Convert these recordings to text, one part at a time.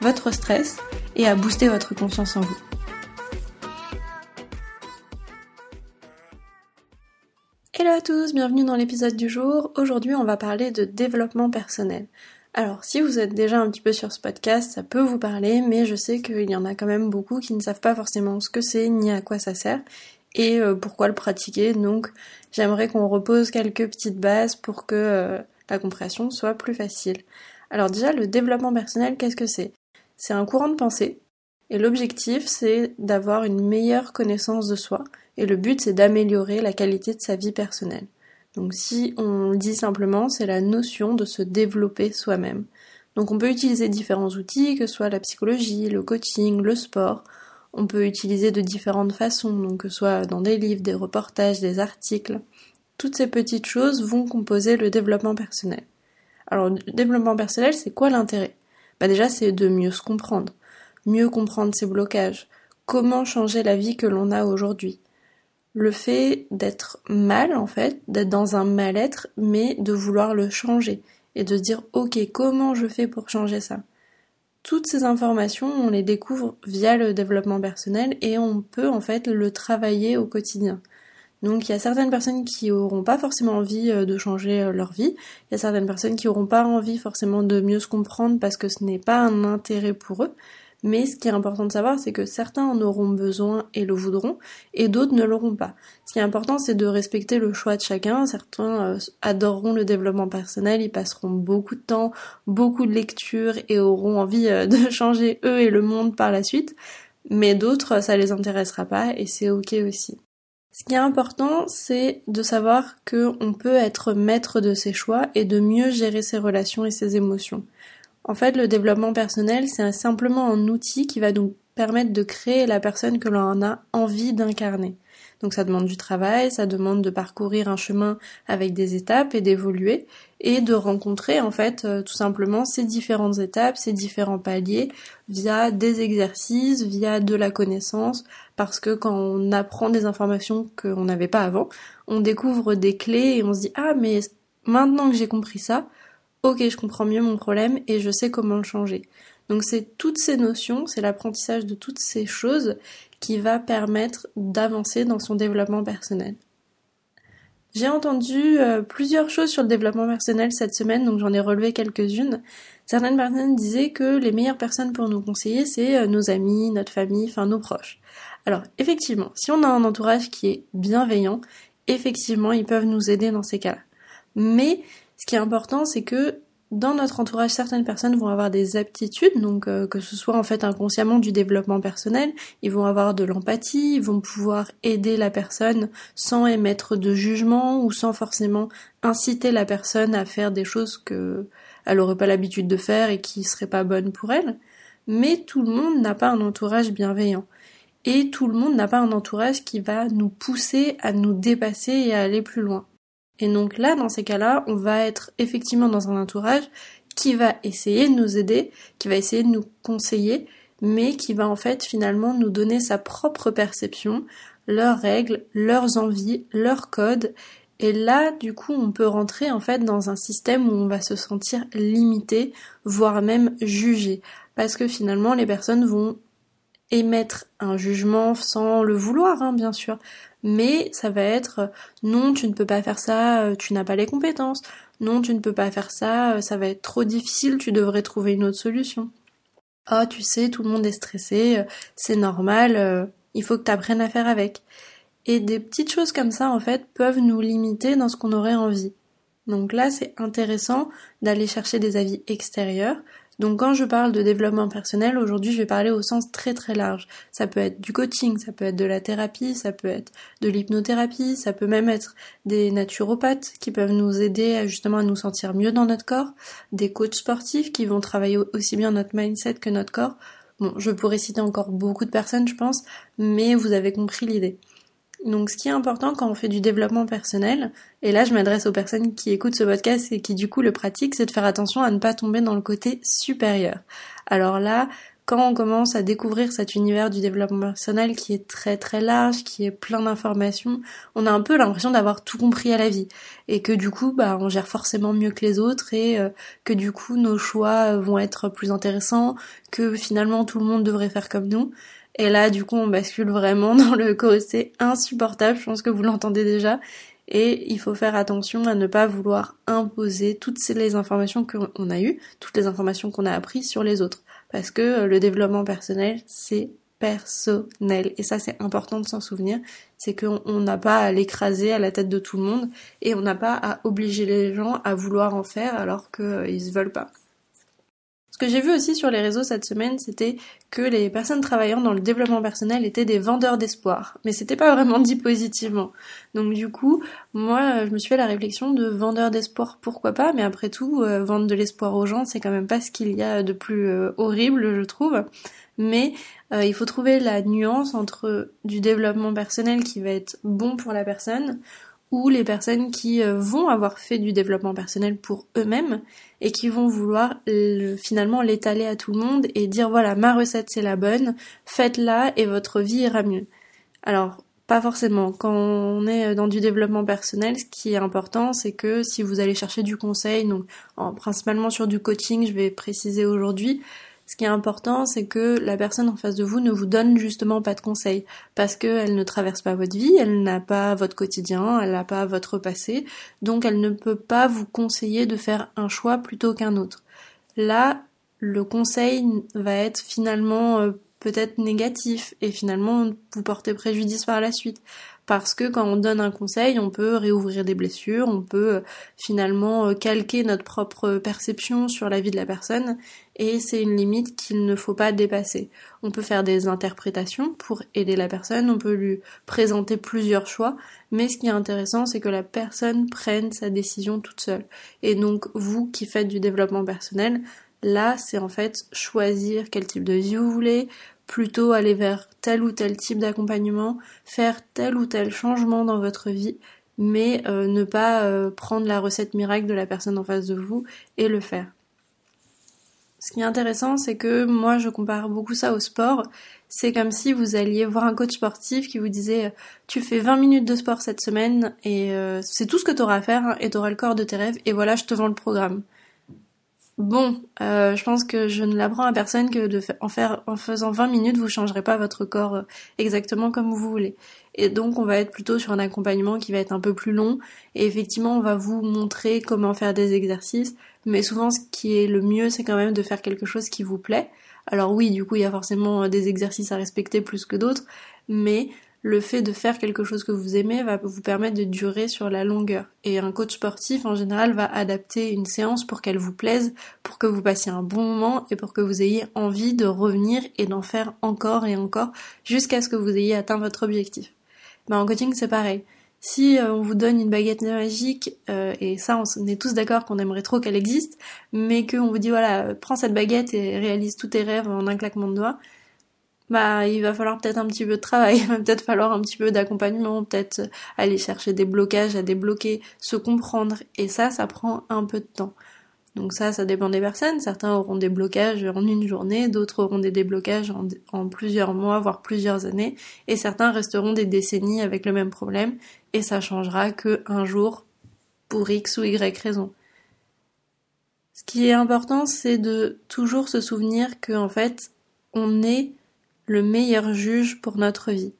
votre stress et à booster votre confiance en vous. Hello à tous, bienvenue dans l'épisode du jour. Aujourd'hui on va parler de développement personnel. Alors si vous êtes déjà un petit peu sur ce podcast, ça peut vous parler, mais je sais qu'il y en a quand même beaucoup qui ne savent pas forcément ce que c'est ni à quoi ça sert et euh, pourquoi le pratiquer. Donc j'aimerais qu'on repose quelques petites bases pour que euh, la compréhension soit plus facile. Alors déjà, le développement personnel, qu'est-ce que c'est? C'est un courant de pensée, et l'objectif, c'est d'avoir une meilleure connaissance de soi, et le but, c'est d'améliorer la qualité de sa vie personnelle. Donc si on le dit simplement, c'est la notion de se développer soi-même. Donc on peut utiliser différents outils, que ce soit la psychologie, le coaching, le sport. On peut utiliser de différentes façons, donc que ce soit dans des livres, des reportages, des articles. Toutes ces petites choses vont composer le développement personnel. Alors, le développement personnel, c'est quoi l'intérêt? Bah déjà, c'est de mieux se comprendre, mieux comprendre ses blocages, comment changer la vie que l'on a aujourd'hui. Le fait d'être mal, en fait, d'être dans un mal-être, mais de vouloir le changer et de dire, ok, comment je fais pour changer ça? Toutes ces informations, on les découvre via le développement personnel et on peut en fait le travailler au quotidien. Donc il y a certaines personnes qui auront pas forcément envie euh, de changer euh, leur vie, il y a certaines personnes qui auront pas envie forcément de mieux se comprendre parce que ce n'est pas un intérêt pour eux. Mais ce qui est important de savoir, c'est que certains en auront besoin et le voudront, et d'autres ne l'auront pas. Ce qui est important, c'est de respecter le choix de chacun. Certains euh, adoreront le développement personnel, ils passeront beaucoup de temps, beaucoup de lectures et auront envie de changer eux et le monde par la suite. Mais d'autres, ça les intéressera pas, et c'est ok aussi. Ce qui est important, c'est de savoir qu'on peut être maître de ses choix et de mieux gérer ses relations et ses émotions. En fait, le développement personnel, c'est simplement un outil qui va nous permettre de créer la personne que l'on a envie d'incarner. Donc ça demande du travail, ça demande de parcourir un chemin avec des étapes et d'évoluer et de rencontrer en fait euh, tout simplement ces différentes étapes, ces différents paliers via des exercices, via de la connaissance parce que quand on apprend des informations qu'on n'avait pas avant, on découvre des clés et on se dit ah mais maintenant que j'ai compris ça, ok je comprends mieux mon problème et je sais comment le changer. Donc c'est toutes ces notions, c'est l'apprentissage de toutes ces choses qui va permettre d'avancer dans son développement personnel. J'ai entendu euh, plusieurs choses sur le développement personnel cette semaine, donc j'en ai relevé quelques-unes. Certaines personnes disaient que les meilleures personnes pour nous conseiller, c'est euh, nos amis, notre famille, enfin nos proches. Alors effectivement, si on a un entourage qui est bienveillant, effectivement, ils peuvent nous aider dans ces cas-là. Mais ce qui est important, c'est que dans notre entourage, certaines personnes vont avoir des aptitudes, donc euh, que ce soit en fait inconsciemment du développement personnel, ils vont avoir de l'empathie, ils vont pouvoir aider la personne sans émettre de jugement ou sans forcément inciter la personne à faire des choses que elle aurait pas l'habitude de faire et qui seraient pas bonnes pour elle. Mais tout le monde n'a pas un entourage bienveillant. Et tout le monde n'a pas un entourage qui va nous pousser à nous dépasser et à aller plus loin. Et donc là, dans ces cas-là, on va être effectivement dans un entourage qui va essayer de nous aider, qui va essayer de nous conseiller, mais qui va en fait finalement nous donner sa propre perception, leurs règles, leurs envies, leurs codes. Et là, du coup, on peut rentrer en fait dans un système où on va se sentir limité, voire même jugé. Parce que finalement, les personnes vont émettre un jugement sans le vouloir, hein, bien sûr mais ça va être non, tu ne peux pas faire ça, euh, tu n'as pas les compétences, non, tu ne peux pas faire ça, euh, ça va être trop difficile, tu devrais trouver une autre solution. Ah, oh, tu sais, tout le monde est stressé, euh, c'est normal, il faut que tu apprennes à faire avec. Et des petites choses comme ça, en fait, peuvent nous limiter dans ce qu'on aurait envie. Donc là, c'est intéressant d'aller chercher des avis extérieurs, Donc quand je parle de développement personnel, aujourd'hui je vais parler au sens très très large. Ça peut être du coaching, ça peut être de la thérapie, ça peut être de l'hypnothérapie, ça peut même être des naturopathes qui peuvent nous aider justement à nous sentir mieux dans notre corps, des coachs sportifs qui vont travailler aussi bien notre mindset que notre corps. Bon, je pourrais citer encore beaucoup de personnes, je pense, mais vous avez compris l'idée. Donc ce qui est important quand on fait du développement personnel, et là je m'adresse aux personnes qui écoutent ce podcast et qui du coup le pratiquent, c'est de faire attention à ne pas tomber dans le côté supérieur. Alors là, quand on commence à découvrir cet univers du développement personnel qui est très très large, qui est plein d'informations, on a un peu l'impression d'avoir tout compris à la vie et que du coup bah on gère forcément mieux que les autres et euh, que du coup nos choix vont être plus intéressants, que finalement tout le monde devrait faire comme nous. Et là, du coup, on bascule vraiment dans le côté insupportable, je pense que vous l'entendez déjà. Et il faut faire attention à ne pas vouloir imposer toutes les informations qu'on a eues, toutes les informations qu'on a apprises sur les autres. Parce que euh, le développement personnel, c'est personnel. Et ça, c'est important de s'en souvenir. C'est qu'on n'a pas à l'écraser à la tête de tout le monde et on n'a pas à obliger les gens à vouloir en faire alors qu'ils ne veulent pas. Ce que j'ai vu aussi sur les réseaux cette semaine, c'était que les personnes travaillant dans le développement personnel étaient des vendeurs d'espoir. Mais c'était pas vraiment dit positivement. Donc du coup, moi, je me suis fait la réflexion de vendeur d'espoir, pourquoi pas, mais après tout, euh, vendre de l'espoir aux gens, c'est quand même pas ce qu'il y a de plus euh, horrible, je trouve. Mais euh, il faut trouver la nuance entre du développement personnel qui va être bon pour la personne, ou les personnes qui euh, vont avoir fait du développement personnel pour eux-mêmes et qui vont vouloir finalement l'étaler à tout le monde et dire voilà ma recette c'est la bonne, faites-la et votre vie ira mieux. Alors pas forcément. Quand on est dans du développement personnel, ce qui est important, c'est que si vous allez chercher du conseil, donc principalement sur du coaching, je vais préciser aujourd'hui, ce qui est important, c'est que la personne en face de vous ne vous donne justement pas de conseils, parce qu'elle ne traverse pas votre vie, elle n'a pas votre quotidien, elle n'a pas votre passé, donc elle ne peut pas vous conseiller de faire un choix plutôt qu'un autre. Là, le conseil va être finalement euh, peut-être négatif et finalement vous porter préjudice par la suite parce que quand on donne un conseil, on peut réouvrir des blessures, on peut euh, finalement euh, calquer notre propre perception sur la vie de la personne, et c'est une limite qu'il ne faut pas dépasser. On peut faire des interprétations pour aider la personne, on peut lui présenter plusieurs choix, mais ce qui est intéressant, c'est que la personne prenne sa décision toute seule. Et donc, vous qui faites du développement personnel, là, c'est en fait choisir quel type de vie vous voulez, plutôt aller vers tel ou tel type d'accompagnement, faire tel ou tel changement dans votre vie, mais euh, ne pas euh, prendre la recette miracle de la personne en face de vous et le faire. Ce qui est intéressant, c'est que moi je compare beaucoup ça au sport. C'est comme si vous alliez voir un coach sportif qui vous disait tu fais 20 minutes de sport cette semaine et euh, c'est tout ce que tu auras à faire hein, et tu auras le corps de tes rêves et voilà je te vends le programme. Bon, euh, je pense que je ne l'apprends à personne que de en faire en faisant 20 minutes, vous changerez pas votre corps euh, exactement comme vous voulez. Et donc on va être plutôt sur un accompagnement qui va être un peu plus long et effectivement on va vous montrer comment faire des exercices, mais souvent ce qui est le mieux c'est quand même de faire quelque chose qui vous plaît. Alors oui, du coup il y a forcément des exercices à respecter plus que d'autres, mais le fait de faire quelque chose que vous aimez va vous permettre de durer sur la longueur. Et un coach sportif, en général, va adapter une séance pour qu'elle vous plaise, pour que vous passiez un bon moment et pour que vous ayez envie de revenir et d'en faire encore et encore jusqu'à ce que vous ayez atteint votre objectif. Ben, en coaching, c'est pareil. Si euh, on vous donne une baguette magique, euh, et ça on est tous d'accord qu'on aimerait trop qu'elle existe, mais qu'on vous dit voilà, prends cette baguette et réalise tous tes rêves en un claquement de doigts, bah il va falloir peut-être un petit peu de travail, il va peut-être falloir un petit peu d'accompagnement, peut-être aller chercher des blocages à débloquer, se comprendre. Et ça ça prend un peu de temps. Donc ça ça dépend des personnes, certains auront des blocages en une journée, d'autres auront des déblocages en, en plusieurs mois voire plusieurs années. Et certains resteront des décennies avec le même problème. Et ça changera que un jour pour X ou Y raison. Ce qui est important, c'est de toujours se souvenir que en fait, on est le meilleur juge pour notre vie.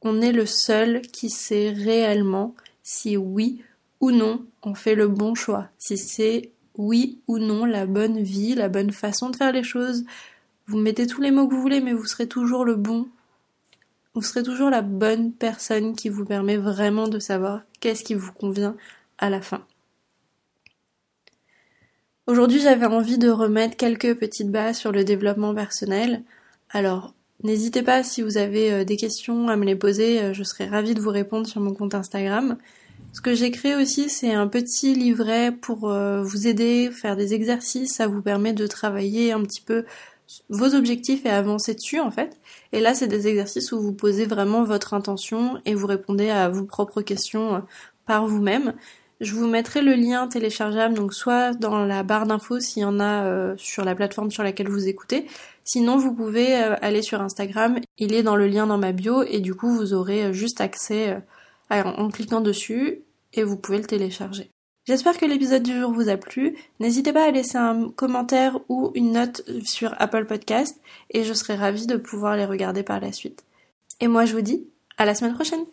On est le seul qui sait réellement si oui ou non on fait le bon choix, si c'est oui ou non la bonne vie, la bonne façon de faire les choses. Vous mettez tous les mots que vous voulez, mais vous serez toujours le bon. Vous serez toujours la bonne personne qui vous permet vraiment de savoir qu'est-ce qui vous convient à la fin. Aujourd'hui, j'avais envie de remettre quelques petites bases sur le développement personnel. Alors, n'hésitez pas si vous avez euh, des questions à me les poser, euh, je serai ravie de vous répondre sur mon compte Instagram. Ce que j'ai créé aussi, c'est un petit livret pour euh, vous aider, faire des exercices, ça vous permet de travailler un petit peu vos objectifs et avancer dessus en fait. Et là, c'est des exercices où vous posez vraiment votre intention et vous répondez à vos propres questions par vous-même. Je vous mettrai le lien téléchargeable, donc soit dans la barre d'infos s'il y en a euh, sur la plateforme sur laquelle vous écoutez. Sinon, vous pouvez euh, aller sur Instagram, il est dans le lien dans ma bio et du coup, vous aurez euh, juste accès en cliquant dessus et vous pouvez le télécharger. J'espère que l'épisode du jour vous a plu. N'hésitez pas à laisser un commentaire ou une note sur Apple Podcast et je serai ravie de pouvoir les regarder par la suite. Et moi, je vous dis à la semaine prochaine.